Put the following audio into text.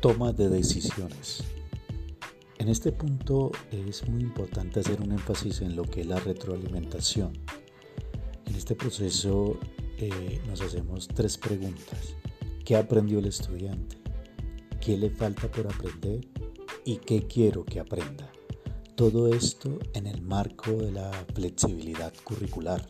Toma de decisiones. En este punto es muy importante hacer un énfasis en lo que es la retroalimentación. En este proceso eh, nos hacemos tres preguntas. ¿Qué aprendió el estudiante? ¿Qué le falta por aprender? ¿Y qué quiero que aprenda? Todo esto en el marco de la flexibilidad curricular.